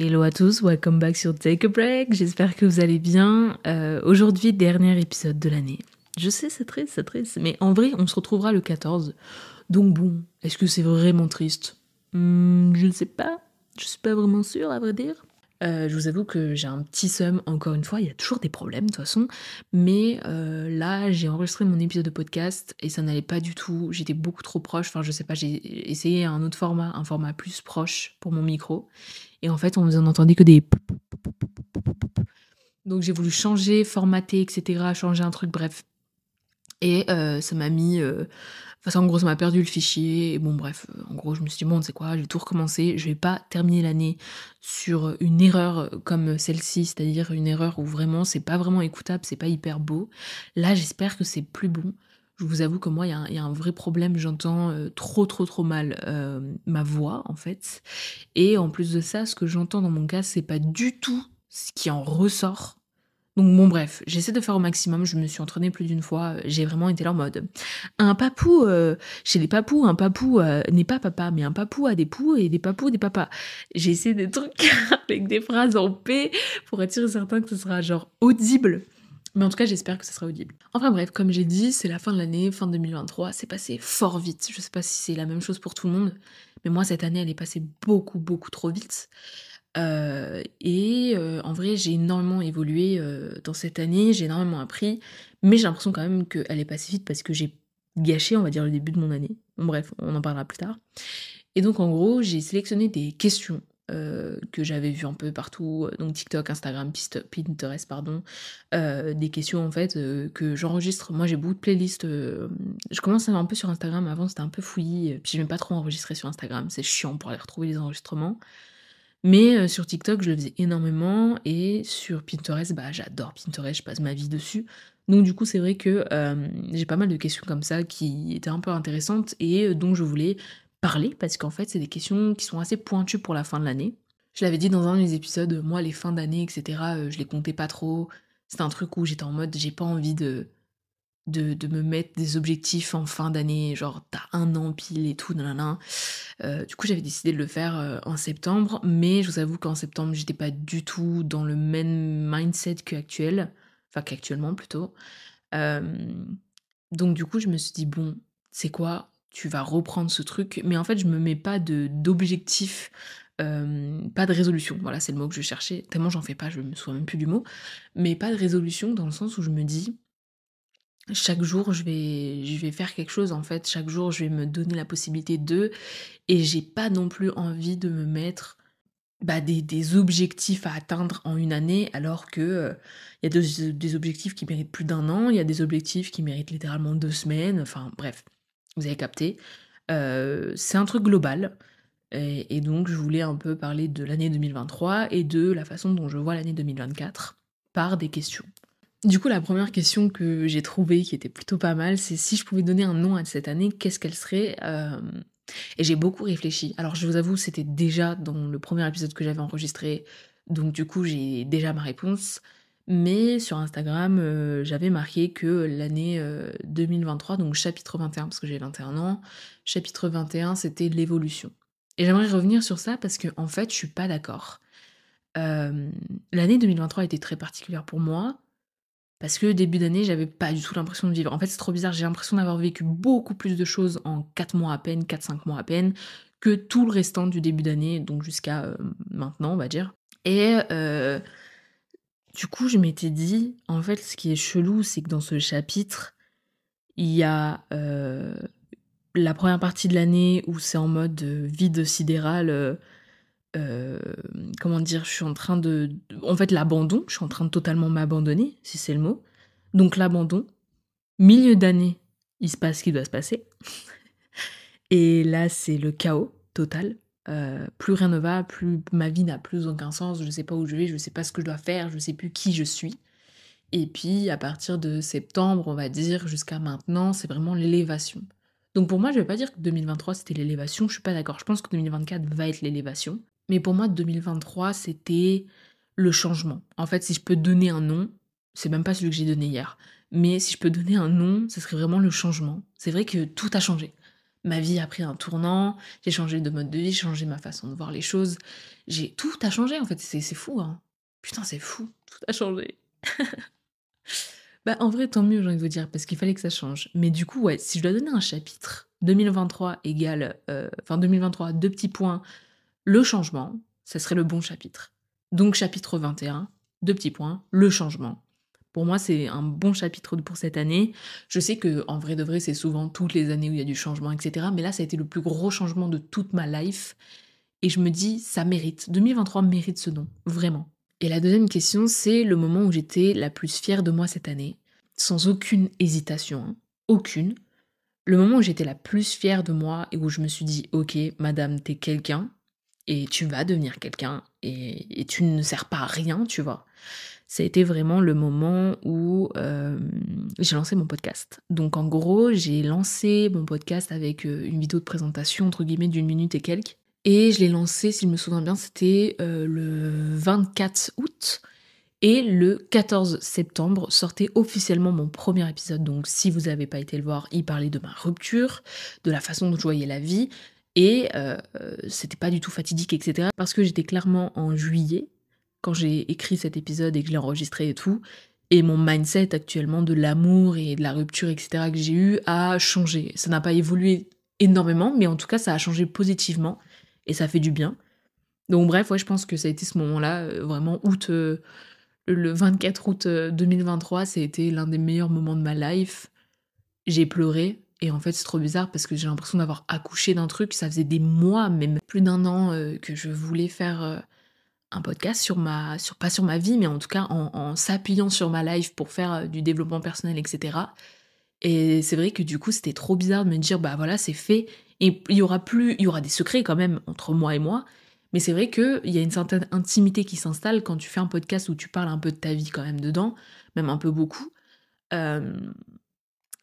Hello à tous, welcome back sur Take a Break. J'espère que vous allez bien. Euh, aujourd'hui, dernier épisode de l'année. Je sais, c'est triste, c'est triste, mais en vrai, on se retrouvera le 14. Donc bon, est-ce que c'est vraiment triste? Hmm, Je ne sais pas. Je suis pas vraiment sûre, à vrai dire. Euh, je vous avoue que j'ai un petit seum, encore une fois, il y a toujours des problèmes de toute façon, mais euh, là j'ai enregistré mon épisode de podcast et ça n'allait pas du tout, j'étais beaucoup trop proche, enfin je sais pas, j'ai essayé un autre format, un format plus proche pour mon micro, et en fait on n'entendait que des... Donc j'ai voulu changer, formater, etc., changer un truc, bref. Et euh, ça m'a mis Enfin, en gros, ça m'a perdu le fichier. Et bon, bref, euh, en gros, je me suis dit, bon, c'est quoi, je vais tout recommencer. Je vais pas terminer l'année sur une erreur comme celle-ci, c'est-à-dire une erreur où vraiment c'est pas vraiment écoutable, c'est pas hyper beau. Là, j'espère que c'est plus bon. Je vous avoue que moi, il y, a un vrai problème. J'entends euh, trop, trop, trop mal euh, ma voix, en fait. Et en plus de ça, ce que j'entends dans mon cas, c'est pas du tout ce qui en ressort donc bon bref, j'essaie de faire au maximum, je me suis entraînée plus d'une fois, j'ai vraiment été là en mode un papou euh, chez les papous, un papou n'est pas papa, mais un papou a des poux et des papous des papas. J'ai essayé des trucs avec des phrases en P pour être sûr certain que ce sera genre audible. Mais en tout cas, j'espère que ce sera audible. Enfin bref, comme j'ai dit, c'est la fin de l'année, fin 2023, c'est passé fort vite. Je sais pas si c'est la même chose pour tout le monde, mais moi cette année, elle est passée beaucoup beaucoup trop vite. Euh, et euh, en vrai, j'ai énormément évolué euh, dans cette année, j'ai énormément appris, mais j'ai l'impression quand même qu'elle est passée vite parce que j'ai gâché, on va dire, le début de mon année. Bon, bref, on en parlera plus tard. Et donc, en gros, j'ai sélectionné des questions que j'avais vues un peu partout, donc TikTok, Instagram, Pinterest, pardon, des questions en fait que j'enregistre. Moi, j'ai beaucoup de playlists. je commence à un peu sur Instagram. Avant, c'était un peu fouillis, puis j'aimais pas trop enregistrer sur Instagram. C'est chiant pour aller retrouver les enregistrements. Mais euh, sur TikTok, je le faisais énormément et sur Pinterest, bah j'adore Pinterest, je passe ma vie dessus. Donc du coup, c'est vrai que euh, j'ai pas mal de questions comme ça qui étaient un peu intéressantes et euh, dont je voulais parler parce qu'en fait, c'est des questions qui sont assez pointues pour la fin de l'année. Je l'avais dit dans un des épisodes, moi les fins d'année, etc., je les comptais pas trop. C'était un truc où j'étais en mode j'ai pas envie de de, me mettre des objectifs en fin d'année, genre t'as un an pile et tout, nanana. Euh, du coup, j'avais décidé de le faire euh, en septembre, mais je vous avoue qu'en septembre, j'étais pas du tout dans le même mindset qu'actuel, enfin qu'actuellement plutôt. Euh, donc du coup, je me suis dit, bon, c'est quoi Tu vas reprendre ce truc, mais en fait, je me mets pas d'objectif. pas de résolution, voilà c'est le mot que je cherchais, tellement j'en fais pas, je me souviens même plus du mot, mais pas de résolution dans le sens où je me dis, chaque jour, je vais, je vais faire quelque chose en fait. Chaque jour, je vais me donner la possibilité de. Et j'ai pas non plus envie de me mettre bah, des, objectifs à atteindre en une année, alors que euh, il y a des, objectifs qui méritent plus d'un an, il y a des objectifs qui méritent littéralement deux semaines. Enfin, bref, vous avez capté. Euh, c'est un truc global. Et, donc, je voulais un peu parler de l'année 2023 et de la façon dont je vois l'année 2024 par des questions. Du coup, la première question que j'ai trouvée, qui était plutôt pas mal, c'est si je pouvais donner un nom à cette année, qu'est-ce qu'elle serait euh, Et j'ai beaucoup réfléchi. Alors, je vous avoue, c'était déjà dans le premier épisode que j'avais enregistré, donc du coup, j'ai déjà ma réponse. Mais sur Instagram, euh, j'avais marqué que l'année 2023, euh, donc chapitre 21, parce que j'ai 21 ans, chapitre 21, c'était l'évolution. Et j'aimerais revenir sur ça parce que, en fait, je suis pas d'accord. l'année 2023 était très particulière pour moi parce que début d'année, j'avais pas du tout l'impression de vivre. En fait, c'est trop bizarre, j'ai l'impression d'avoir vécu beaucoup plus de choses en 4 mois à peine, 4-5 mois à peine, que tout le restant du début d'année, donc jusqu'à euh, maintenant, on va dire. Et euh, du coup, je m'étais dit, en fait, ce qui est chelou, c'est que dans ce chapitre, il y a euh, la première partie de l'année où c'est en mode vide sidéral euh, comment dire, je suis en train de, en fait, l'abandon, je suis en train de totalement m'abandonner, si c'est le mot. Donc l'abandon, milieu d'année, il se passe ce qui doit se passer. Et là, c'est le chaos total. Euh, plus rien ne va, plus ma vie n'a plus aucun sens, je ne sais pas où je vais, je ne sais pas ce que je dois faire, je ne sais plus qui je suis. Et puis à partir de septembre, on va dire jusqu'à maintenant, c'est vraiment l'élévation. Donc pour moi, je ne vais pas dire que 2023 c'était l'élévation, je suis pas d'accord. Je pense que 2024 va être l'élévation. Mais pour moi, 2023, c'était le changement. En fait, si je peux donner un nom, c'est même pas celui que j'ai donné hier, mais si je peux donner un nom, ce serait vraiment le changement. C'est vrai que tout a changé. Ma vie a pris un tournant, j'ai changé de mode de vie, j'ai changé ma façon de voir les choses. J'ai tout a changé en fait, c'est fou hein. Putain, c'est fou, tout a changé. bah en vrai, tant mieux, j'ai envie de vous dire, parce qu'il fallait que ça change. Mais du coup, ouais, si je dois donner un chapitre, 2023 égale, euh, enfin 2023, deux petits points, le changement, ça serait le bon chapitre. Donc chapitre 21, deux petits points, le changement. Pour moi, c'est un bon chapitre pour cette année. Je sais que en vrai de vrai, c'est souvent toutes les années où il y a du changement, etc. Mais là, ça a été le plus gros changement de toute ma life. Et je me dis, ça mérite. 2023 mérite ce nom, vraiment. Et la deuxième question, c'est le moment où j'étais la plus fière de moi cette année, sans aucune hésitation, hein. aucune. Le moment où j'étais la plus fière de moi et où je me suis dit, ok, madame, t'es quelqu'un, et tu vas devenir quelqu'un, et, tu ne sers pas à rien, tu vois ça a été vraiment le moment où euh, j'ai lancé mon podcast. Donc en gros, j'ai lancé mon podcast avec euh, une vidéo de présentation, entre guillemets, d'une minute et quelques. Et je l'ai lancé, si je me souviens bien, c'était euh, le 24 août. Et le 14 septembre sortait officiellement mon premier épisode. Donc si vous n'avez pas été le voir, il parlait de ma rupture, de la façon dont je voyais la vie. Et c'était pas du tout fatidique, etc. Parce que j'étais clairement en juillet quand j'ai écrit cet épisode et que je l'ai enregistré et tout. Et mon mindset actuellement de l'amour et de la rupture, etc., que j'ai eu a changé. Ça n'a pas évolué énormément, mais en tout cas, ça a changé positivement et ça fait du bien. Donc, bref, je pense que ça a été ce moment-là, euh, vraiment août, euh, le 24 août 2023, euh, ça été l'un des meilleurs moments de ma life. J'ai pleuré, et en fait, c'est trop bizarre parce que j'ai l'impression d'avoir accouché d'un truc. Ça faisait des mois, même plus d'un an, que je voulais faire un podcast sur ma, sur, pas sur ma vie, mais en tout cas en, s'appuyant sur ma life pour faire euh, du développement personnel, etc. Et c'est vrai que du coup, c'était trop bizarre de me dire, bah voilà, c'est fait. Et il y aura plus, il y aura des secrets quand même entre moi et moi. Mais c'est vrai qu'il y a une certaine intimité qui s'installe quand tu fais un podcast où tu parles un peu de ta vie quand même dedans, même un peu beaucoup. Euh,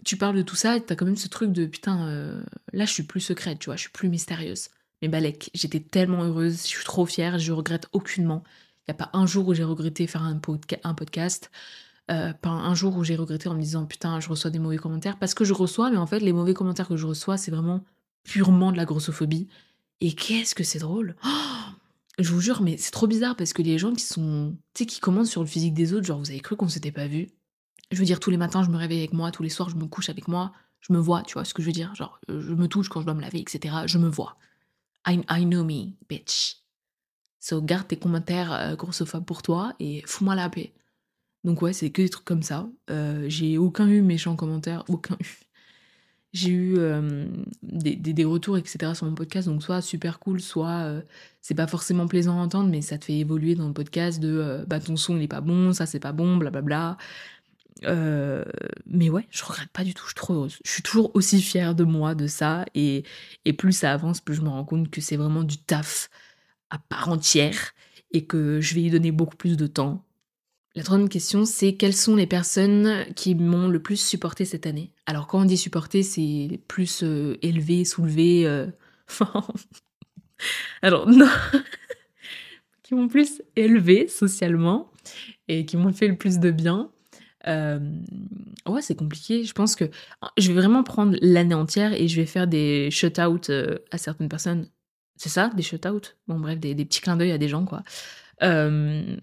tu parles de tout ça et t'as quand même ce truc de putain, euh, là je suis plus secrète, tu vois, je suis plus mystérieuse. Mais Balek, j'étais tellement heureuse, je suis trop fière, je regrette aucunement. Il n'y a pas un jour où j'ai regretté faire un, podcast, euh, pas un jour où j'ai regretté en me disant putain, je reçois des mauvais commentaires. Parce que je reçois, mais en fait, les mauvais commentaires que je reçois, c'est vraiment purement de la grossophobie. Et qu'est-ce que c'est drôle oh Je vous jure, mais c'est trop bizarre parce que les gens qui sont, tu sais, qui commentent sur le physique des autres, genre vous avez cru qu'on s'était pas vu? Je veux dire, tous les matins, je me réveille avec moi, tous les soirs, je me couche avec moi, je me vois, tu vois ce que je veux dire? Genre, je me touche quand je dois me laver, etc. Je me vois. I, know me, bitch. So, garde tes commentaires euh, grossophobe pour toi et fous-moi la paix. Donc ouais, c'est que des trucs comme ça. Euh, j'ai aucun eu méchant commentaire, aucun eu. J'ai eu euh, des, des, retours, etc. sur mon podcast, donc soit super cool, soit c'est pas forcément plaisant à entendre, mais ça te fait évoluer dans le podcast de bah ton son il est pas bon, ça c'est pas bon, blablabla. Euh, mais ouais, je regrette pas du tout, je suis trop heureuse. Je suis toujours aussi fière de moi, de ça, et, et plus ça avance, plus je me rends compte que c'est vraiment du taf à part entière, et que je vais y donner beaucoup plus de temps. La troisième question, c'est quelles sont les personnes qui m'ont le plus supporté cette année? Alors quand on dit supporter, c'est plus euh, élevé, soulevé, euh... alors non, qui m'ont plus élevé socialement et qui m'ont fait le plus de bien. Euh, ouais, c'est compliqué. Je pense que je vais vraiment prendre l'année entière et je vais faire des shut-out euh, à certaines personnes. C'est ça, des shut-out Bon, bref, des, petits clins d'œil à des gens, quoi. Euh,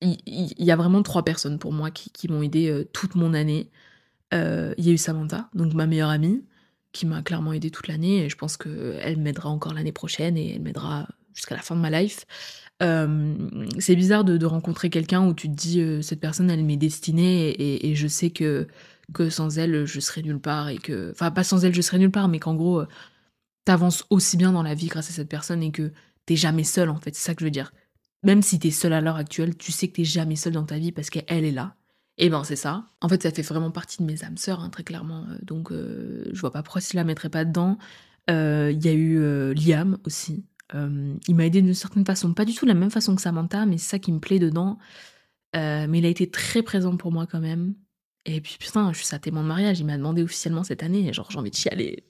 il y, a vraiment trois personnes pour moi qui, m'ont aidé toute mon année. Il y a eu Samantha, donc ma meilleure amie, qui m'a clairement aidé toute l'année et je pense qu'elle m'aidera encore l'année prochaine et elle m'aidera jusqu'à la fin de ma life. Euh, c'est bizarre de, rencontrer quelqu'un où tu te dis euh, cette personne elle m'est destinée et, je sais que que sans elle je serais nulle part et que enfin pas sans elle je serais nulle part mais qu'en gros euh, t'avances aussi bien dans la vie grâce à cette personne et que t'es jamais seul en fait. C'est ça que je veux dire. Même si t'es seul à l'heure actuelle tu sais que t'es jamais seul dans ta vie parce qu'elle est là. Et ben c'est ça. En fait ça fait vraiment partie de mes âmes sœurs hein, très clairement. Donc je vois pas pourquoi je la mettrais pas dedans. Il y a eu Liam aussi euh, il m'a aidé d'une certaine façon, pas du tout de la même façon que Samantha, mais c'est ça qui me plaît dedans. Euh, mais il a été très présent pour moi quand même. Et puis putain, je suis sa témoin de mariage, il m'a demandé officiellement cette année, genre j'ai envie de chialer.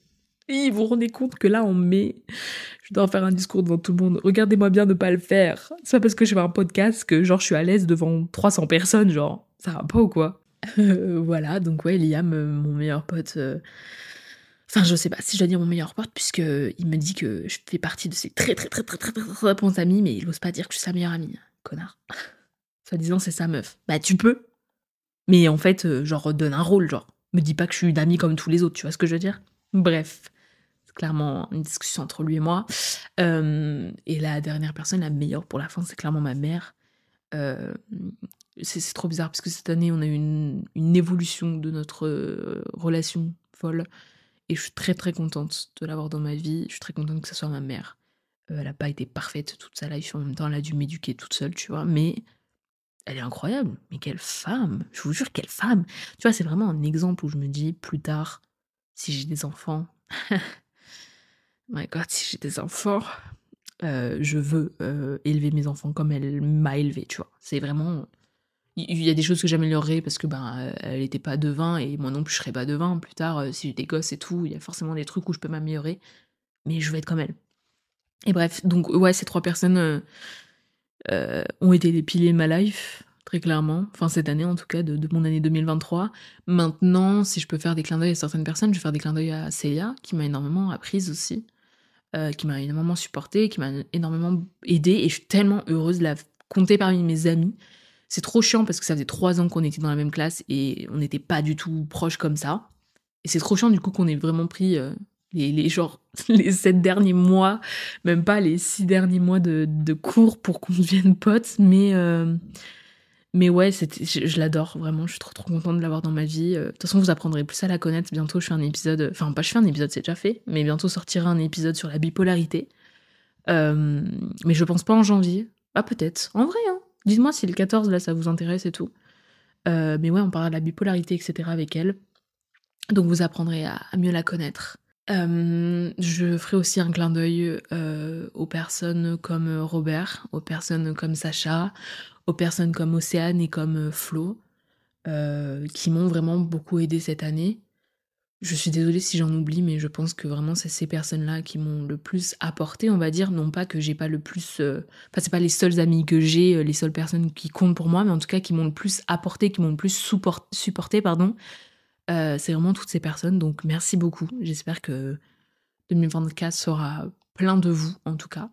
Et vous vous rendez compte que là, on met. Je dois faire un discours devant tout le monde. Regardez-moi bien ne pas le faire. C'est pas parce que je fais un podcast que, genre, je suis à l'aise devant 300 personnes, genre, ça va pas ou quoi? Voilà, donc ouais, Liam, mon meilleur pote, Enfin, je sais pas si je dois dire mon meilleur pote, puisque il me dit que je fais partie de ses très très très très très très très bons amis, mais il ose pas dire que je suis sa meilleure amie. Connard. Soit disant, c'est sa meuf. Bah, tu peux. Mais en fait, euh, genre, donne un rôle, genre. Me dis pas que je suis une amie comme tous les autres, tu vois ce que je veux dire? Bref. C'est clairement une discussion entre lui et moi. Euh, et la dernière personne, la meilleure pour la fin, c'est clairement ma mère. Euh, c'est trop bizarre parce que cette année, on a eu une évolution de notre relation folle. Et je suis très très contente de l'avoir dans ma vie. Je suis très contente que ce soit ma mère. Euh, elle n'a pas été parfaite toute sa life. En même temps, elle a dû m'éduquer toute seule, tu vois. Mais elle est incroyable. Mais quelle femme Je vous jure, quelle femme Tu vois, c'est vraiment un exemple où je me dis, plus tard, si j'ai des enfants... My God, si j'ai des enfants, euh, je veux euh, élever mes enfants comme elle m'a élevé, tu vois. C'est vraiment il y a des choses que j'améliorerais parce que ben elle n'était pas devin et moi non plus je serais pas devin plus tard euh, si j'ai des gosses et tout il y a forcément des trucs où je peux m'améliorer mais je veux être comme elle. Et bref donc ouais ces trois personnes euh, euh, ont été les piliers de ma life très clairement. Enfin cette année en tout cas de, mon année 2023 maintenant si je peux faire des clins d'œil à certaines personnes je vais faire des clins d'œil à Célia qui m'a énormément apprise aussi qui m'a énormément supportée qui m'a énormément aidée et je suis tellement heureuse de la compter parmi mes amis c'est trop chiant parce que ça faisait trois ans qu'on était dans la même classe et on n'était pas du tout proches comme ça. Et c'est trop chiant du coup qu'on ait vraiment pris euh, les, genre, les sept derniers mois, même pas les six derniers mois de, de cours pour qu'on devienne potes. Mais, euh, mais ouais, je, je l'adore vraiment. Je suis trop trop contente de l'avoir dans ma vie. Euh, de toute façon, vous apprendrez plus à la connaître. Bientôt, je fais un épisode. Enfin, pas je fais un épisode, c'est déjà fait. Mais bientôt sortira un épisode sur la bipolarité. mais je pense pas en janvier. Ah, peut-être. En vrai, hein. Dites-moi si le 14, là, ça vous intéresse et tout. Euh, mais ouais, on parlera de la bipolarité, etc. avec elle. Donc vous apprendrez à, mieux la connaître. Euh, je ferai aussi un clin d'œil euh, aux personnes comme Robert, aux personnes comme Sacha, aux personnes comme Océane et comme Flo, qui m'ont vraiment beaucoup aidé cette année. Je suis désolée si j'en oublie, mais je pense que vraiment c'est ces personnes-là qui m'ont le plus apporté, on va dire. Non pas que j'ai pas le plus. Euh, enfin, c'est pas les seules amies que j'ai, euh, les seules personnes qui comptent pour moi, mais en tout cas qui m'ont le plus apporté, qui m'ont le plus supporté, pardon. Euh, c'est vraiment toutes ces personnes. Donc merci beaucoup. J'espère que 2024 sera plein de vous, en tout cas.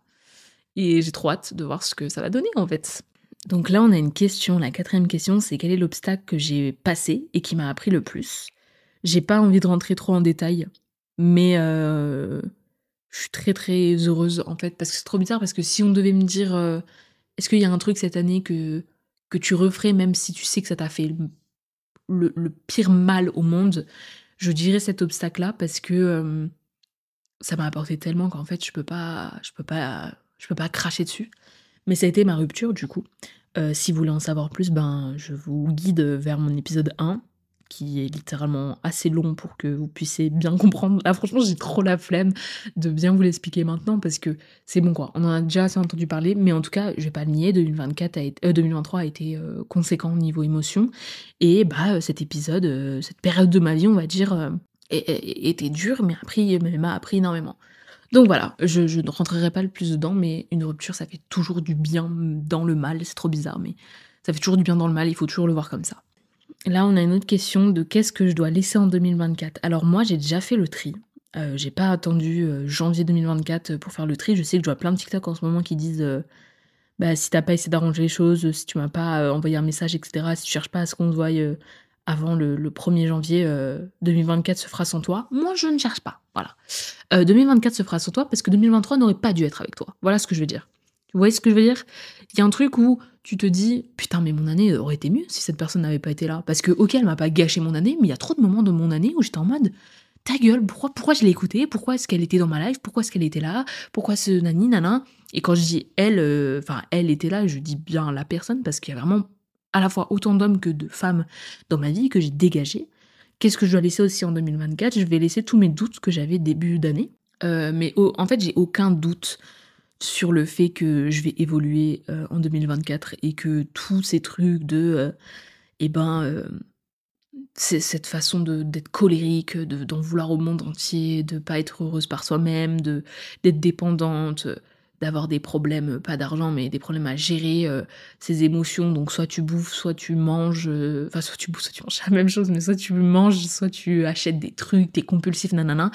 Et j'ai trop hâte de voir ce que ça va donner, en fait. Donc là, on a une question. La quatrième question, c'est quel est l'obstacle que j'ai passé et qui m'a appris le plus? J'ai pas envie de rentrer trop en détail, mais euh, je suis très très heureuse en fait parce que c'est trop bizarre parce que si on devait me dire euh, est-ce qu'il y a un truc cette année que que tu referais même si tu sais que ça t'a fait le, pire mal au monde, je dirais cet obstacle là parce que euh, ça m'a apporté tellement qu'en fait je peux pas je peux pas je peux pas cracher dessus. Mais ça a été ma rupture du coup. si vous voulez en savoir plus, ben je vous guide vers mon épisode 1 qui est littéralement assez long pour que vous puissiez bien comprendre. Là, franchement, j'ai trop la flemme de bien vous l'expliquer maintenant parce que c'est bon quoi. On en a déjà assez entendu parler, mais en tout cas, je vais pas le nier, 2024 a été, 2023 a été euh, conséquent au niveau émotion. Et bah, euh, cet épisode, euh, cette période de ma vie, on va dire, était dure, mais m'a appris énormément. Donc voilà, je, ne rentrerai pas le plus dedans, mais une rupture, ça fait toujours du bien dans le mal. C'est trop bizarre, mais ça fait toujours du bien dans le mal. Il faut toujours le voir comme ça. Là, on a une autre question de qu'est-ce que je dois laisser en 2024. Alors moi, j'ai déjà fait le tri. Euh, j'ai pas attendu euh, janvier 2024 pour faire le tri. Je sais que je vois plein de TikTok en ce moment qui disent euh, bah, si t'as pas essayé d'arranger les choses, si tu m'as pas envoyé un message, etc., si tu cherches pas à ce qu'on se voie avant le, 1er janvier 2024 se fera sans toi. Moi, je ne cherche pas. Voilà. 2024 se fera sans toi parce que 2023 n'aurait pas dû être avec toi. Voilà ce que je veux dire. Vous voyez ce que je veux dire? Il y a un truc où tu te dis putain mais mon année aurait été mieux si cette personne n'avait pas été là. Parce que ok elle m'a pas gâché mon année mais il y a trop de moments de mon année où j'étais en mode ta gueule pourquoi pourquoi je l'ai écoutée? Pourquoi est-ce qu'elle était dans ma life? Pourquoi est-ce qu'elle était là? Pourquoi ce nani nana? Et quand je dis elle euh, enfin elle était là je dis bien la personne parce qu'il y a vraiment à la fois autant d'hommes que de femmes dans ma vie que j'ai dégagé qu'est-ce que je dois laisser aussi en 2024 je vais laisser tous mes doutes que j'avais début d'année. Euh, mais en fait j'ai aucun doute sur le fait que je vais évoluer euh, en 2024 et que tous ces trucs de euh, eh ben euh, cette façon d'être colérique, de d'en vouloir au monde entier, de pas être heureuse par soi-même, de d'être dépendante, d'avoir des problèmes, pas d'argent, mais des problèmes à gérer ses émotions. Donc soit tu bouffes, soit tu manges, enfin soit tu bouffes, soit tu manges la même chose, mais soit tu manges, soit tu achètes des trucs, t'es compulsif, nanana.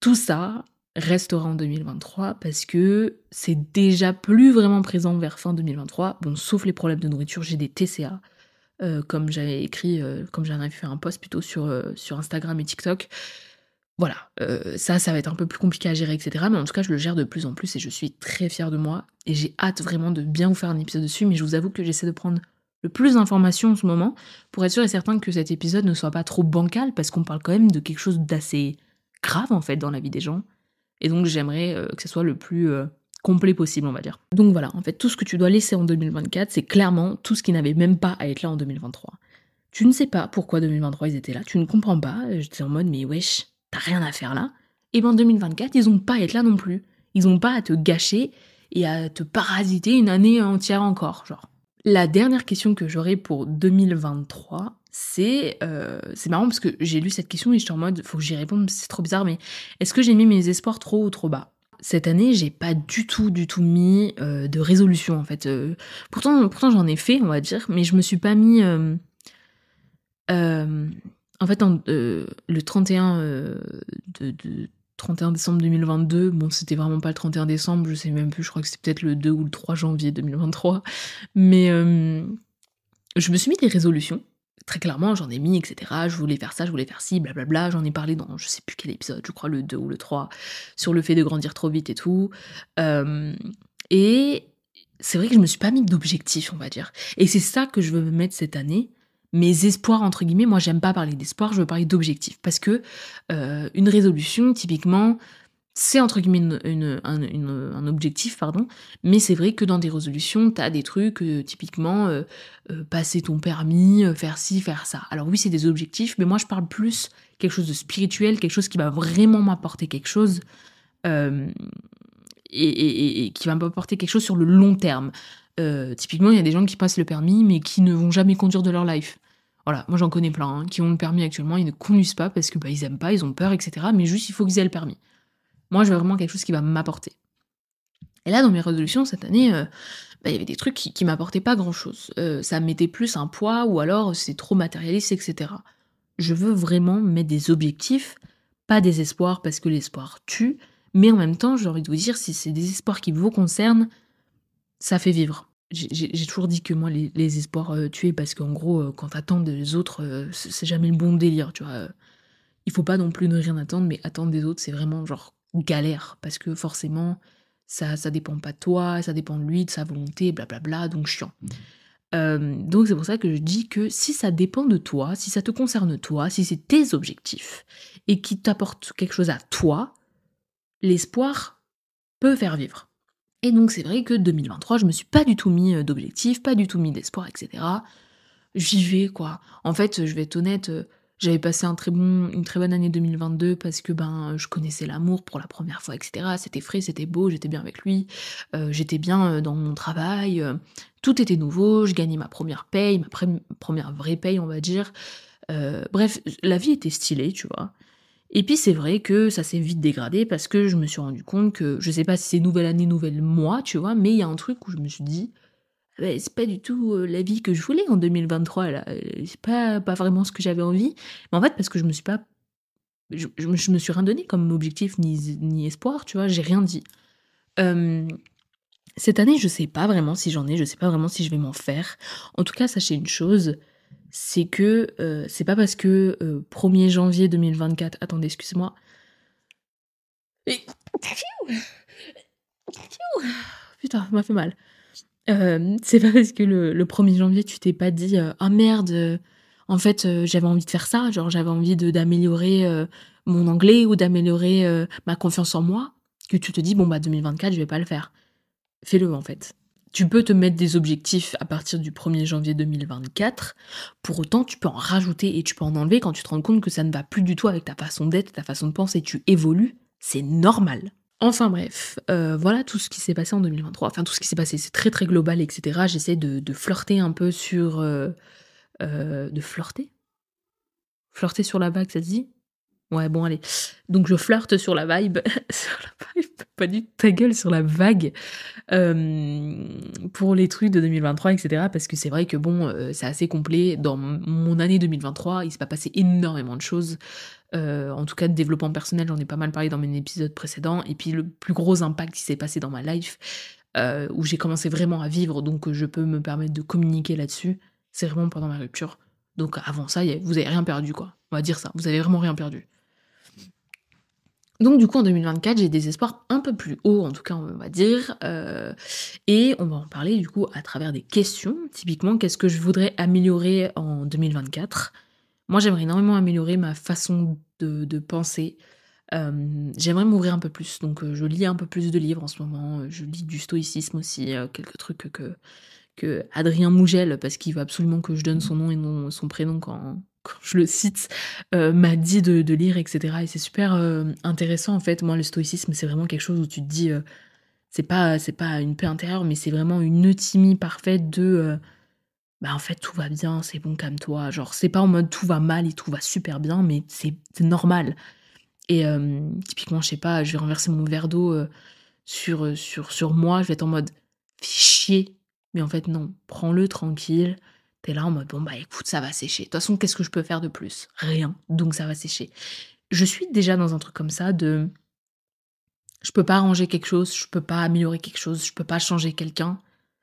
Tout ça restera en 2023 parce que c'est déjà plus vraiment présent vers fin 2023. Bon, sauf les problèmes de nourriture, j'ai des TCA. comme j'avais écrit, comme j'avais fait un post plutôt sur, sur Instagram et TikTok, voilà, euh, ça, ça va être un peu plus compliqué à gérer, etc. Mais en tout cas, je le gère de plus en plus et je suis très fière de moi. Et j'ai hâte vraiment de bien vous faire un épisode dessus. Mais je vous avoue que j'essaie de prendre le plus d'informations en ce moment pour être sûr et certain que cet épisode ne soit pas trop bancal parce qu'on parle quand même de quelque chose d'assez grave en fait dans la vie des gens. Et donc j'aimerais euh, que ce soit le plus euh, complet possible, on va dire. Donc voilà, en fait, tout ce que tu dois laisser en 2024, c'est clairement tout ce qui n'avait même pas à être là en 2023. Tu ne sais pas pourquoi 2023 ils étaient là, tu ne comprends pas. J'étais en mode mais wesh, t'as rien à faire là. Et ben 2024, ils ont pas à être là non plus. Ils ont pas à te gâcher et à te parasiter une année entière encore, genre. La dernière question que j'aurai pour 2023, c'est euh, c'est marrant parce que j'ai lu cette question et je suis en mode faut que j'y réponde, c'est trop bizarre, mais est-ce que j'ai mis mes espoirs trop ou trop bas? Cette année, j'ai pas du tout, du tout mis euh, de résolution en fait. Euh, pourtant, pourtant j'en ai fait, on va dire, mais je me suis pas mis. En fait, euh, le 31, euh, de, 31 décembre 2022, bon, c'était vraiment pas le 31 décembre, je sais même plus, je crois que c'était peut-être le 2 ou le 3 janvier 2023. Mais je me suis mis des résolutions. Très clairement, j'en ai mis, etc. Je voulais faire ça, je voulais faire ci, blablabla. J'en ai parlé dans je sais plus quel épisode, je crois le 2 ou le 3, sur le fait de grandir trop vite et tout. et c'est vrai que je me suis pas mis d'objectif, on va dire. Et c'est ça que je veux me mettre cette année mes espoirs entre guillemets, moi j'aime pas parler d'espoir, je veux parler d'objectifs parce que euh, une résolution typiquement c'est entre guillemets une, un, objectif pardon, mais c'est vrai que dans des résolutions t'as des trucs euh, typiquement euh, passer ton permis, faire ci, faire ça. Alors oui c'est des objectifs, mais moi je parle plus quelque chose de spirituel, quelque chose qui va vraiment m'apporter quelque chose. Et, qui va m'apporter quelque chose sur le long terme. Euh, typiquement, il y a des gens qui passent le permis mais qui ne vont jamais conduire de leur life. Voilà, moi j'en connais plein hein, qui ont le permis actuellement, ils ne conduisent pas parce que bah, ils pas, ils ont peur, etc. Mais juste il faut qu'ils aient le permis. Moi, je veux vraiment quelque chose qui va m'apporter. Et là, dans mes résolutions cette année, euh, bah, il y avait des trucs qui, qui m'apportaient pas grand chose. Euh, ça mettait plus un poids ou alors c'est trop matérialiste, etc. Je veux vraiment mettre des objectifs, pas des espoirs parce que l'espoir tue, mais en même temps, j'ai envie de vous dire, si c'est des espoirs qui vous concernent, ça fait vivre j'ai toujours dit que moi, les, espoirs euh, parce qu'en gros, euh, quand t'attends des autres, c'est jamais le bon délire, tu vois. Il faut pas non plus ne rien attendre, mais attendre des autres, c'est vraiment genre galère, parce que forcément, ça, ça dépend pas de toi, ça dépend de lui, de sa volonté, blablabla, donc chiant. donc c'est pour ça que je dis que si ça dépend de toi, si ça te concerne toi, si c'est tes objectifs, et qui t'apporte quelque chose à toi, l'espoir peut faire vivre. Et donc c'est vrai que 2023, je me suis pas du tout mis euh, d'objectifs, pas du tout mis d'espoir, etc. J'y vais quoi. En fait, je vais être honnête, euh, j'avais passé un très bon, une très bonne année 2022 parce que ben je connaissais l'amour pour la première fois, etc. C'était frais, c'était beau, j'étais bien avec lui, euh, j'étais bien dans mon travail, tout était nouveau, je gagnais ma première paye, ma première vraie paye, on va dire. bref, la vie était stylée, tu vois. Et puis c'est vrai que ça s'est vite dégradé parce que je me suis rendu compte que, je sais pas si c'est nouvelle année, nouvelle mois, tu vois, mais il y a un truc où je me suis dit, c'est pas du tout euh, la vie que je voulais en 2023, là. Euh, c'est pas, pas vraiment ce que j'avais envie. Mais en fait, parce que je me suis pas. Je, me suis rien donné comme objectif ni, ni espoir, tu vois, j'ai rien dit. cette année, je sais pas vraiment si j'en ai, je sais pas vraiment si je vais m'en faire. En tout cas, sachez une chose, c'est que euh, c'est pas parce que 1er euh, janvier 2024, attendez, excusez-moi. Putain, ça m'a fait mal. Euh, c'est pas parce que le, 1er janvier, tu t'es pas dit Ah merde, en fait, j'avais envie de faire ça, genre j'avais envie d'améliorer mon anglais ou d'améliorer ma confiance en moi, que tu te dis Bon, bah 2024, je vais pas le faire. Fais-le en fait. Tu peux te mettre des objectifs à partir du 1er janvier 2024. Pour autant, tu peux en rajouter et tu peux en enlever quand tu te rends compte que ça ne va plus du tout avec ta façon d'être, ta façon de penser. Tu évolues, c'est normal. Enfin bref, euh, voilà tout ce qui s'est passé en 2023. Enfin, tout ce qui s'est passé, c'est très très global, etc. J'essaie de, flirter un peu sur... Euh, euh, de flirter Flirter sur la vague, ça se dit? Ouais, bon, allez. Donc, je flirte sur la vibe. sur la vibe, pas du ta gueule, sur la vague. Euh, pour les trucs de 2023, etc. Parce que c'est vrai que, bon, euh, c'est assez complet. Dans mon année 2023, il s'est pas passé énormément de choses. Euh, en tout cas, de développement personnel, j'en ai pas mal parlé dans mes épisodes précédents. Et puis, le plus gros impact qui s'est passé dans ma life, où j'ai commencé vraiment à vivre, donc je peux me permettre de communiquer là-dessus, c'est vraiment pendant ma rupture. Donc, avant ça, vous avez rien perdu, quoi. On va dire ça. Vous avez vraiment rien perdu. Donc du coup en 2024 j'ai des espoirs un peu plus hauts en tout cas on va dire euh, et on va en parler du coup à travers des questions. Typiquement qu'est-ce que je voudrais améliorer en 2024 moi j'aimerais énormément améliorer ma façon de, penser. Euh, j'aimerais m'ouvrir un peu plus. Donc euh, je lis un peu plus de livres en ce moment. Je lis du stoïcisme aussi quelques trucs que que Adrien Mougel parce qu'il veut absolument que je donne son nom et non son prénom quand quand je le cite, euh, m'a dit de, lire, etc. Et c'est super euh, intéressant en fait. Moi, le stoïcisme, c'est vraiment quelque chose où tu te dis, euh, c'est pas, c'est pas une paix intérieure, mais c'est vraiment une euthymie parfaite de, bah en fait tout va bien, c'est bon, calme-toi. Genre c'est pas en mode tout va mal et tout va super bien, mais c'est normal. Et typiquement, je sais pas, je vais renverser mon verre d'eau sur, sur, sur moi, je vais être en mode chier. Mais en fait non, prends-le tranquille T'es là en mode, bon, bah écoute, ça va sécher. De toute façon, qu'est-ce que je peux faire de plus? Rien. Donc ça va sécher. Je suis déjà dans un truc comme ça de. Je peux pas arranger quelque chose, je peux pas améliorer quelque chose, je peux pas changer quelqu'un.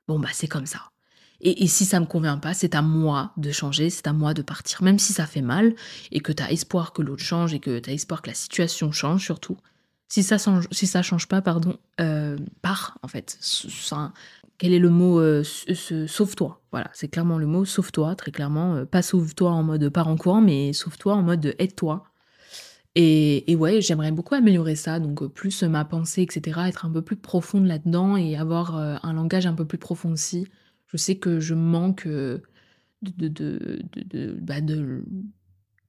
Bon, bah c'est comme ça. Et, et, si ça me convient pas, c'est à moi de changer, c'est à moi de partir. Même si ça fait mal et que tu as espoir que l'autre change et que tu as espoir que la situation change surtout. Si ça change, si ça change pas, pardon, euh, pars en fait. Quel est le mot euh, sauve-toi Voilà, c'est clairement le mot sauve-toi, très clairement. Euh, pas sauve-toi en mode part en courant, mais sauve-toi en mode aide-toi. Et, ouais, j'aimerais beaucoup améliorer ça, donc euh, plus ma pensée, etc., être un peu plus profonde là-dedans et avoir un langage un peu plus profond aussi. Je sais que je manque de, de, de, bah, de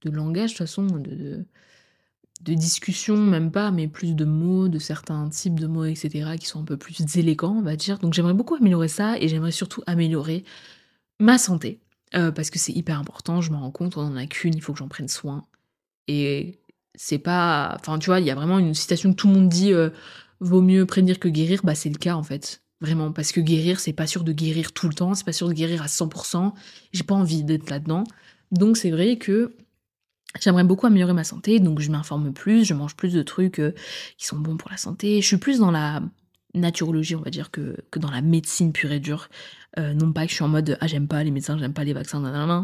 langage, de toute façon, de, de discussion, même pas, mais plus de mots, de certains types de mots, etc., qui sont un peu plus élégants, on va dire. Donc j'aimerais beaucoup améliorer ça et j'aimerais surtout améliorer ma santé. Euh, parce que c'est hyper important, je me rends compte, on en a qu'une, il faut que j'en prenne soin. Et c'est pas. Enfin, tu vois, il y a vraiment une citation que tout le monde dit euh, vaut mieux prévenir que guérir, bah c'est le cas en fait. Vraiment, parce que guérir, c'est pas sûr de guérir tout le temps, c'est pas sûr de guérir à 100%. J'ai pas envie d'être là-dedans. Donc c'est vrai que J'aimerais beaucoup améliorer ma santé, donc je m'informe plus, je mange plus de trucs euh, qui sont bons pour la santé. Je suis plus dans la naturologie, on va dire, que, que dans la médecine pure et dure. Euh, non pas que je suis en mode ah j'aime pas les médecins, j'aime pas les vaccins,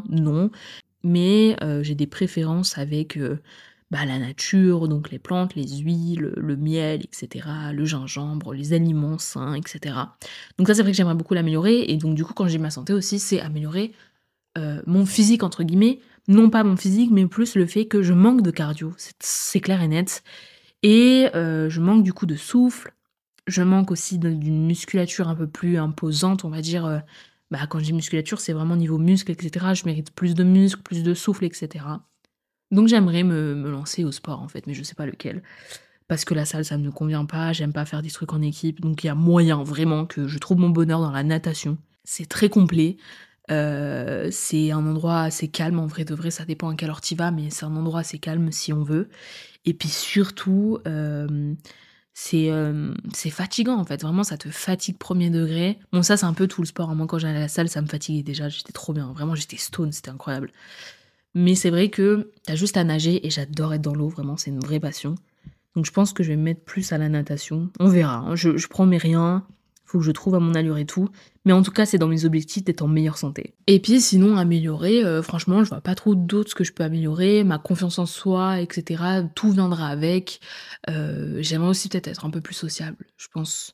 non. Mais euh, j'ai des préférences avec bah, la nature, donc les plantes, les huiles, le miel, etc., le gingembre, les aliments sains, etc. Donc ça c'est vrai que j'aimerais beaucoup l'améliorer, et donc du coup quand j'ai ma santé aussi, c'est améliorer mon physique entre guillemets, non pas mon physique, mais plus le fait que je manque de cardio, c'est clair et net. Et euh, je manque du coup de souffle, je manque aussi d'une musculature un peu plus imposante, on va dire. Euh, bah, quand je dis musculature, c'est vraiment niveau muscle, etc. Je mérite plus de muscles, plus de souffle, etc. Donc j'aimerais me, me, lancer au sport en fait, mais je sais pas lequel. Parce que la salle, ça ne me convient pas, j'aime pas faire des trucs en équipe, donc il y a moyen vraiment que je trouve mon bonheur dans la natation. C'est très complet. Euh, c'est un endroit assez calme, en vrai de vrai, ça dépend à quelle heure tu vas, mais c'est un endroit assez calme si on veut. Et puis surtout, euh, c'est euh, c'est fatigant en fait, vraiment ça te fatigue premier degré. Bon ça c'est un peu tout le sport, moi quand j'allais à la salle ça me fatiguait déjà, j'étais trop bien, vraiment j'étais stone, c'était incroyable. Mais c'est vrai que t'as juste à nager et j'adore être dans l'eau, vraiment c'est une vraie passion. Donc je pense que je vais me mettre plus à la natation, on verra, hein. je, je promets rien, faut que je trouve à mon allure et tout. Mais en tout cas, c'est dans mes objectifs d'être en meilleure santé. Et puis sinon, améliorer, euh, franchement, je vois pas trop d'autres que je peux améliorer. Ma confiance en soi, etc. Tout viendra avec. Euh, j'aimerais aussi peut-être être un peu plus sociable, je pense.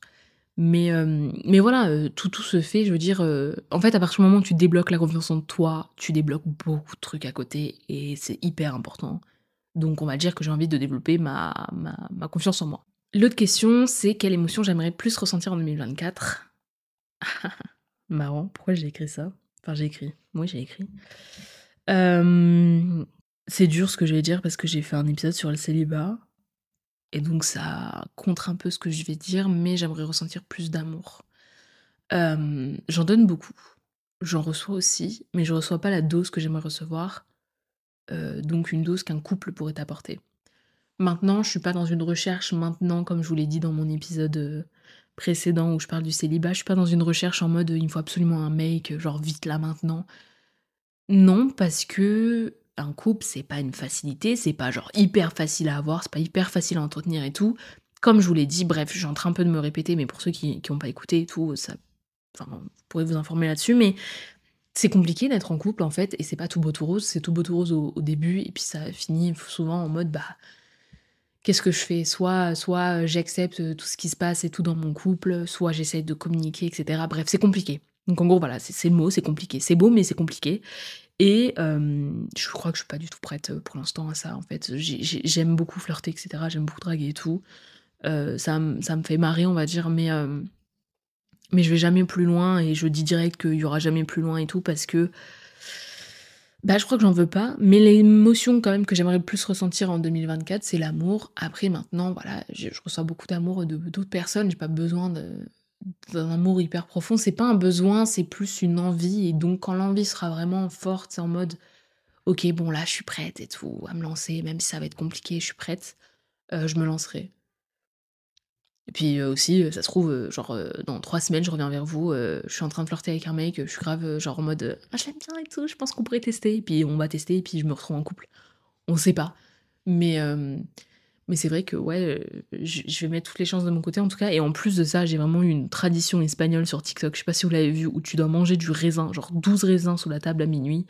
Mais, euh, mais voilà, tout, tout se fait, je veux dire, en fait, à partir du moment où tu débloques la confiance en toi, tu débloques beaucoup de trucs à côté et c'est hyper important. Donc on va dire que j'ai envie de développer ma, ma, ma confiance en moi. L'autre question, c'est quelle émotion j'aimerais plus ressentir en 2024 Marrant, pourquoi j'ai écrit ça? Enfin, j'ai écrit. Oui, j'ai écrit. Euh, c'est dur ce que je vais dire parce que j'ai fait un épisode sur le célibat. Et donc ça contre un peu ce que je vais dire, mais j'aimerais ressentir plus d'amour. Euh, j'en donne beaucoup. J'en reçois aussi, mais je reçois pas la dose que j'aimerais recevoir. Euh, donc une dose qu'un couple pourrait apporter. Maintenant, je suis pas dans une recherche maintenant, comme je vous l'ai dit dans mon épisode euh, précédent où je parle du célibat, je suis pas dans une recherche en mode il me faut absolument un mec, genre vite là maintenant. Non, parce que un couple, c'est pas une facilité, c'est pas genre hyper facile à avoir, c'est pas hyper facile à entretenir et tout. Comme je vous l'ai dit, bref, je suis en train un peu de me répéter, mais pour ceux qui n'ont pas écouté et tout, ça, vous pourrez vous informer là-dessus, mais c'est compliqué d'être en couple en fait, et c'est pas tout beau tout rose, c'est tout beau tout rose au, début, et puis ça finit souvent en mode bah qu'est-ce que je fais? Soit, soit j'accepte tout ce qui se passe et tout dans mon couple, soit j'essaie de communiquer, etc. Bref, c'est compliqué. Donc en gros, voilà, c'est le mot, c'est compliqué. C'est beau, mais c'est compliqué. Et je crois que je suis pas du tout prête pour l'instant à ça, en fait. J'aime beaucoup flirter, etc. J'aime beaucoup draguer et tout. ça, ça me fait marrer, on va dire, mais mais je vais jamais plus loin et je dis direct qu'il y aura jamais plus loin et tout parce que bah je crois que j'en veux pas, mais l'émotion quand même que j'aimerais le plus ressentir en 2024, c'est l'amour. Après maintenant, voilà, je, reçois beaucoup d'amour de d'autres personnes, j'ai pas besoin d'un amour hyper profond, c'est pas un besoin, c'est plus une envie et donc quand l'envie sera vraiment forte, c'est en mode OK, bon là, je suis prête et tout à me lancer, même si ça va être compliqué, je suis prête, euh, je me lancerai. Puis aussi, ça se trouve, genre, dans trois semaines, je reviens vers vous, je suis en train de flirter avec un mec, je suis grave, genre, en mode Ah, je l'aime bien et tout, je pense qu'on pourrait tester. Puis on va tester, et puis je me retrouve en couple. On sait pas. Mais, mais c'est vrai que, ouais, je vais mettre toutes les chances de mon côté, en tout cas. Et en plus de ça, j'ai vraiment une tradition espagnole sur TikTok, je sais pas si vous l'avez vu, où tu dois manger du raisin, genre 12 raisins sous la table à minuit.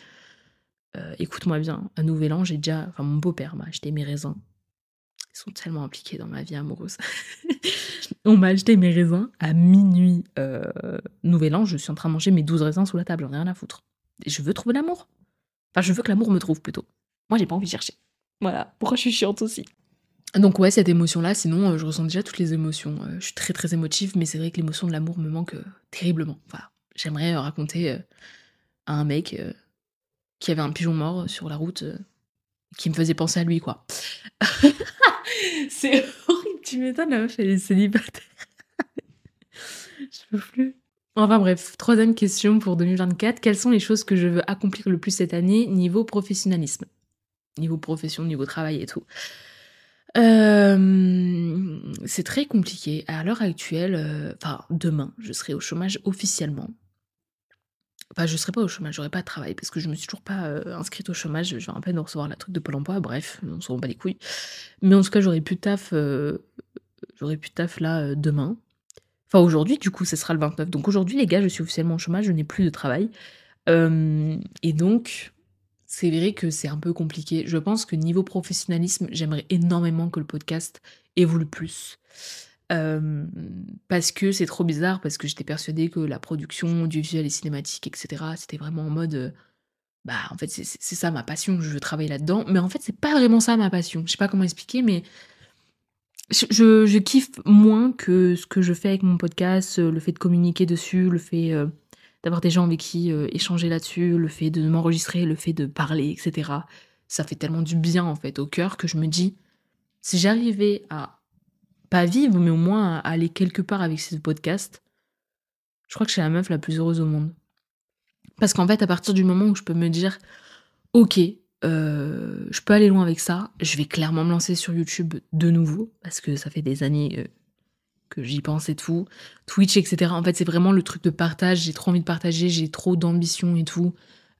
Écoute-moi bien, à Nouvel An, j'ai déjà. Enfin, mon beau-père m'a acheté mes raisins. Ils sont tellement impliqués dans ma vie amoureuse. On m'a acheté mes raisins à minuit. Euh, nouvel an, je suis en train de manger mes 12 raisins sous la table, j'en ai rien à foutre. Et je veux trouver l'amour. Enfin, je veux que l'amour me trouve plutôt. Moi, j'ai pas envie de chercher. Voilà, pourquoi je suis chiante aussi? Donc ouais, cette émotion-là, sinon, euh, je ressens déjà toutes les émotions. Euh, je suis très très émotive, mais c'est vrai que l'émotion de l'amour me manque terriblement. Voilà. J'aimerais raconter à un mec qui avait un pigeon mort sur la route, qui me faisait penser à lui, quoi. c'est horrible, tu m'étonnes, la meuf, elle est célibataire. je peux plus. Enfin bref, troisième question pour 2024. Quelles sont les choses que je veux accomplir le plus cette année niveau professionnalisme? Niveau profession, niveau travail et tout. Euh, c'est très compliqué. À l'heure actuelle, euh, enfin demain, je serai au chômage officiellement. Enfin, je serai pas au chômage, j'aurai pas de travail parce que je me suis toujours pas euh, inscrite au chômage. Je viens à peine recevoir la truc de Pôle emploi. Bref, on se rend pas les couilles. Mais en tout cas, j'aurai plus de taf, euh, taf là euh, demain. Enfin, aujourd'hui, du coup, ce sera le 29. Donc aujourd'hui, les gars, je suis officiellement au chômage, je n'ai plus de travail. et donc, c'est vrai que c'est un peu compliqué. Je pense que niveau professionnalisme, j'aimerais énormément que le podcast évolue plus parce que c'est trop bizarre, parce que j'étais persuadée que la production du visuel et cinématique, etc., c'était vraiment en mode. bah, en fait, c'est ça ma passion, je veux travailler là-dedans. Mais en fait, c'est pas vraiment ça ma passion. Je sais pas comment expliquer, mais. Je, je, kiffe moins que ce que je fais avec mon podcast, le fait de communiquer dessus, le fait d'avoir des gens avec qui échanger là-dessus, le fait de m'enregistrer, le fait de parler, etc. Ça fait tellement du bien en fait au cœur que je me dis, si j'arrivais à pas vivre, mais au moins aller quelque part avec ce podcast, je crois que je suis la meuf la plus heureuse au monde. Parce qu'en fait, à partir du moment où je peux me dire, ok, euh, je peux aller loin avec ça, je vais clairement me lancer sur YouTube de nouveau, parce que ça fait des années euh, que j'y pense et tout. Twitch, etc. En fait, c'est vraiment le truc de partage, j'ai trop envie de partager, j'ai trop d'ambition et tout.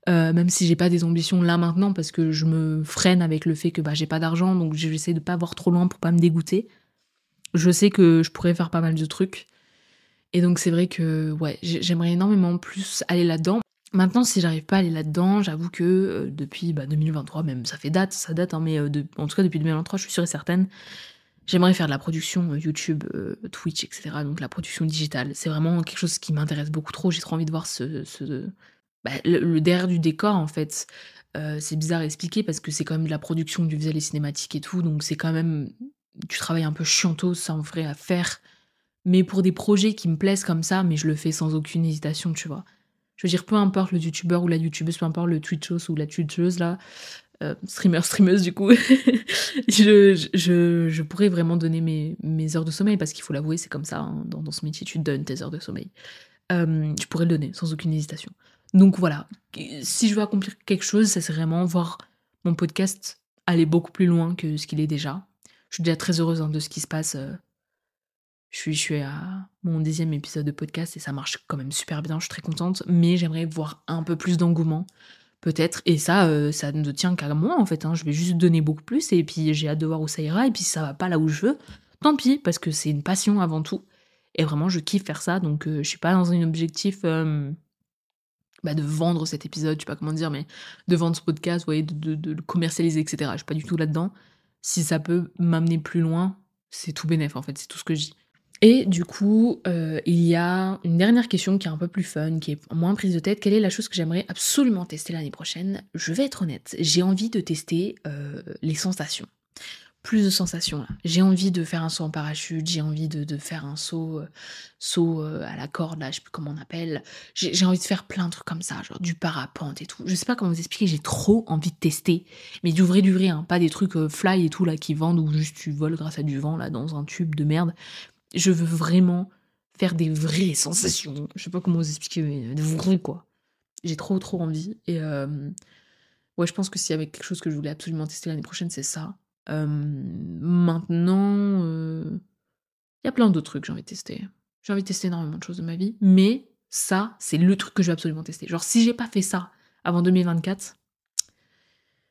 Euh, même si j'ai pas des ambitions là maintenant, parce que je me freine avec le fait que bah, j'ai pas d'argent, donc j'essaie de pas voir trop loin pour pas me dégoûter je sais que je pourrais faire pas mal de trucs. Et donc c'est vrai que ouais, j'aimerais énormément plus aller là-dedans. Maintenant, si j'arrive pas à aller là-dedans, j'avoue que euh, depuis 2023, bah, même ça fait date, ça date, hein, mais euh, en tout cas depuis 2023, je suis sûre et certaine, j'aimerais faire de la production euh, YouTube, Twitch, etc. Donc la production digitale, c'est vraiment quelque chose qui m'intéresse beaucoup trop. J'ai trop envie de voir ce, bah, le, derrière du décor en fait. c'est bizarre à expliquer parce que c'est quand même de la production du visuel et cinématique et tout, donc c'est quand même tu travailles un peu chiantos, ça en vrai à faire. Mais pour des projets qui me plaisent comme ça, mais je le fais sans aucune hésitation, tu vois. Je veux dire, peu importe le youtubeur ou la youtubeuse, peu importe le twitchos ou la twitcheuse, là, euh, streamer, streameuse, du coup, je, je, je, pourrais vraiment donner mes, mes heures de sommeil, parce qu'il faut l'avouer, c'est comme ça, hein, dans, dans, ce métier, tu donnes tes heures de sommeil. Je pourrais le donner, sans aucune hésitation. Donc voilà, si je veux accomplir quelque chose, ça c'est vraiment voir mon podcast aller beaucoup plus loin que ce qu'il est déjà Je suis déjà très heureuse hein, de ce qui se passe. Je suis, à mon dixième épisode de podcast et ça marche quand même super bien, je suis très contente, mais j'aimerais voir un peu plus d'engouement, peut-être. Et ça, ça ne tient qu'à moi en fait. Hein. Je vais juste donner beaucoup plus et puis j'ai hâte de voir où ça ira. Et puis si ça va pas là où je veux, tant pis, parce que c'est une passion avant tout. Et vraiment, je kiffe faire ça, donc je suis pas dans un objectif bah, de vendre cet épisode, je sais pas comment dire, mais de vendre ce podcast, vous de, le commercialiser, etc. Je suis pas du tout là-dedans. Si ça peut m'amener plus loin, c'est tout bénef en fait, c'est tout ce que je dis. Et du coup, euh, il y a une dernière question qui est un peu plus fun, qui est moins prise de tête. Quelle est la chose que j'aimerais absolument tester l'année prochaine? Je vais être honnête, j'ai envie de tester euh, les sensations plus de sensations. J'ai envie de faire un saut en parachute, j'ai envie de, faire un saut, euh, saut euh, à la corde, là, je sais plus comment on appelle. J'ai envie de faire plein de trucs comme ça, genre du parapente et tout. Je sais pas comment vous expliquer, j'ai trop envie de tester. Mais du vrai, du vrai, hein, pas des trucs euh, fly et tout là qui vendent ou juste tu voles grâce à du vent là dans un tube de merde. Je veux vraiment faire des vraies sensations. Je sais pas comment vous expliquer, mais des vrais quoi. J'ai trop trop envie. Et ouais, je pense que s'il y avait quelque chose que je voulais absolument tester l'année prochaine, c'est ça maintenant, il y a plein d'autres trucs que j'ai envie de tester. J'ai envie de tester énormément de choses de ma vie, mais ça, c'est le truc que je vais absolument tester. Genre, si j'ai pas fait ça avant 2024,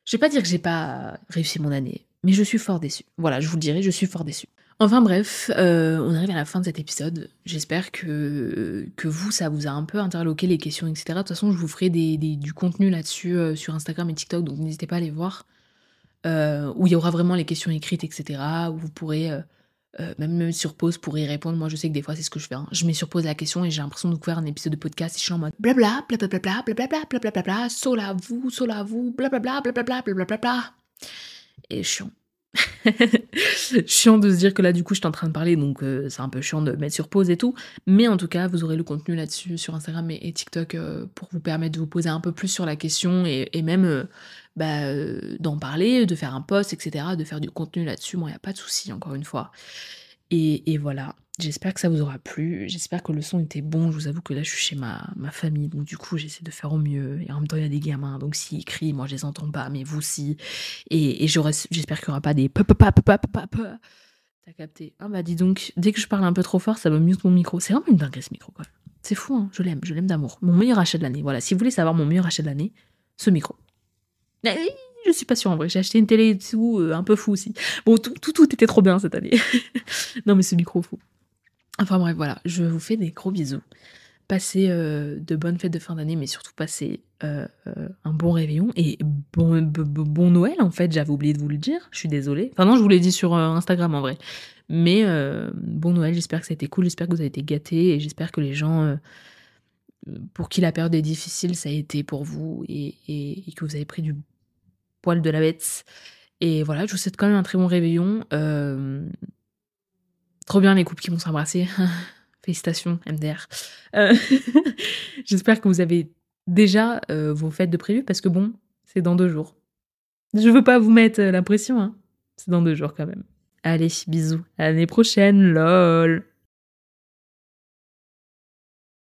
je vais pas dire que j'ai pas réussi mon année, mais je suis fort déçue. Voilà, je vous le dirai, je suis fort déçue. Enfin bref, on arrive à la fin de cet épisode. J'espère que, que vous, ça vous a un peu interloqué les questions, etc. De toute façon, je vous ferai des, du contenu là-dessus sur Instagram et TikTok, donc n'hésitez pas à les voir. Euh, où il y aura vraiment les questions écrites, etc. Où vous pourrez, euh, euh, même sur pause, pour y répondre. Moi, je sais que des fois, c'est ce que je fais. Hein. Je mets sur pause la question et j'ai l'impression de faire un épisode de podcast et je suis en mode blabla, blablabla, blablabla, blablabla, sola vous, sola vous, blablabla, blablabla, blablabla. Et chiant. chiant de se dire que là du coup je suis en train de parler donc c'est un peu chiant de mettre sur pause et tout mais en tout cas vous aurez le contenu là-dessus sur Instagram et, TikTok pour vous permettre de vous poser un peu plus sur la question et, et même bah, euh, d'en parler, de faire un post, etc., de faire du contenu là-dessus. Moi, il n'y a pas de souci, encore une fois. Et, voilà. J'espère que ça vous aura plu. J'espère que le son était bon. Je vous avoue que là, je suis chez ma, famille. Donc, du coup, j'essaie de faire au mieux. Et en même temps, il y a des gamins. Donc, s'ils crient, moi, je les entends pas. Mais vous, si. Et, j'espère qu'il n'y aura pas des. T'as capté. Ah, bah, dis donc, dès que je parle un peu trop fort, ça me mute mon micro. C'est vraiment une dingue, ce micro, quoi. C'est fou, hein. Je l'aime. Je l'aime d'amour. Mon meilleur achat de l'année. Voilà. Si vous voulez savoir mon meilleur achat de l'année, ce micro. Je suis pas sûre en vrai. J'ai acheté une télé et tout, euh, un peu fou aussi. Bon, tout, tout, tout était trop bien cette année. non, mais ce micro fou. Enfin bref, voilà. Je vous fais des gros bisous. Passez euh, de bonnes fêtes de fin d'année, mais surtout passez euh, un bon réveillon et bon, bon Noël en fait. J'avais oublié de vous le dire. Je suis désolée. Enfin non, je vous l'ai dit sur Instagram en vrai. Mais bon Noël. J'espère que ça a été cool. J'espère que vous avez été gâtés et j'espère que les gens pour qui la période est difficile, ça a été pour vous et, et que vous avez pris du poil de la bête. Et voilà, je vous souhaite quand même un très bon réveillon. Euh, trop bien les couples qui vont s'embrasser. Félicitations, MDR. Euh, j'espère que vous avez déjà euh, vos fêtes de prévu parce que bon, c'est dans deux jours. Je veux pas vous mettre la pression, hein. C'est dans deux jours quand même. Allez, bisous. À l'année prochaine, lol.